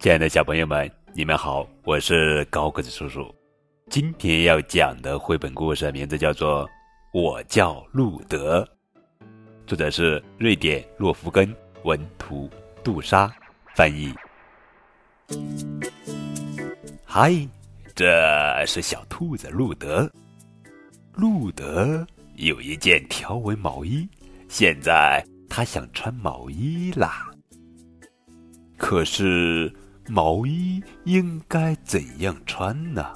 亲爱的小朋友们，你们好，我是高个子叔叔。今天要讲的绘本故事名字叫做《我叫路德》，作者是瑞典洛夫根，文图杜莎翻译。嗨，这是小兔子路德。路德有一件条纹毛衣，现在他想穿毛衣啦。可是。毛衣应该怎样穿呢？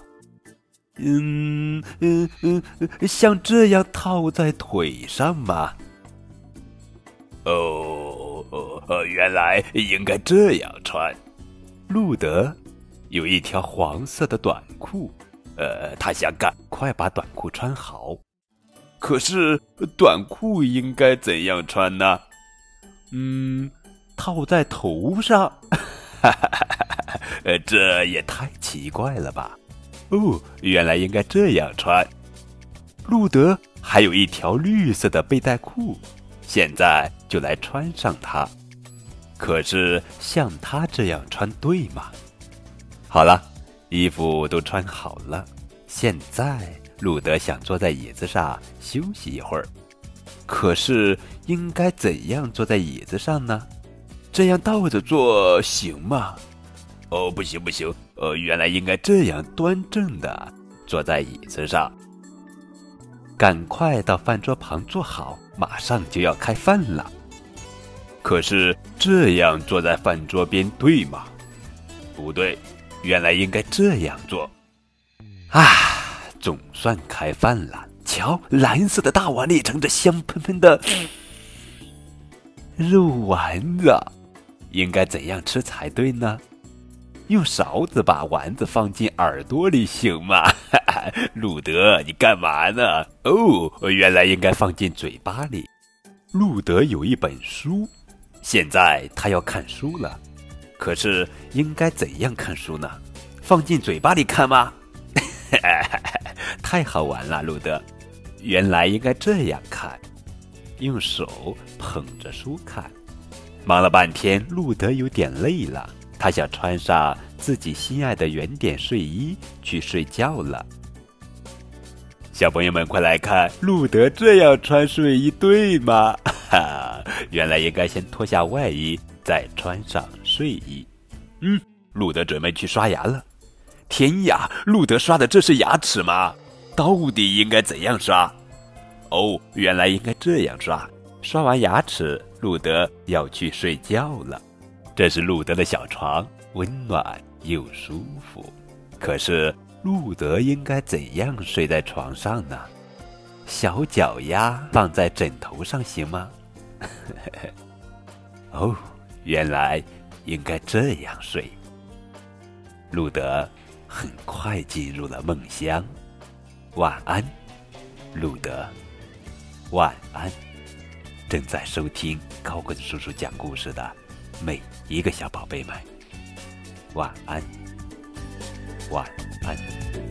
嗯嗯嗯，像这样套在腿上吗？哦哦，原来应该这样穿。路德有一条黄色的短裤，呃，他想赶快把短裤穿好。可是短裤应该怎样穿呢？嗯，套在头上。哈哈哈哈呃，这也太奇怪了吧！哦，原来应该这样穿。路德还有一条绿色的背带裤，现在就来穿上它。可是像他这样穿对吗？好了，衣服都穿好了，现在路德想坐在椅子上休息一会儿。可是应该怎样坐在椅子上呢？这样倒着坐行吗？哦，不行不行，呃，原来应该这样端正的坐在椅子上。赶快到饭桌旁坐好，马上就要开饭了。可是这样坐在饭桌边对吗？不对，原来应该这样做。啊，总算开饭了！瞧，蓝色的大碗里盛着香喷喷的肉丸子。应该怎样吃才对呢？用勺子把丸子放进耳朵里行吗？路德，你干嘛呢？哦，原来应该放进嘴巴里。路德有一本书，现在他要看书了。可是应该怎样看书呢？放进嘴巴里看吗？太好玩了，路德。原来应该这样看，用手捧着书看。忙了半天，路德有点累了，他想穿上自己心爱的圆点睡衣去睡觉了。小朋友们，快来看，路德这样穿睡衣对吗？哈，原来应该先脱下外衣，再穿上睡衣。嗯，路德准备去刷牙了。天呀，路德刷的这是牙齿吗？到底应该怎样刷？哦，原来应该这样刷。刷完牙齿。路德要去睡觉了，这是路德的小床，温暖又舒服。可是路德应该怎样睡在床上呢？小脚丫放在枕头上行吗？哦，原来应该这样睡。路德很快进入了梦乡。晚安，路德。晚安。正在收听高个子叔叔讲故事的每一个小宝贝们，晚安，晚安。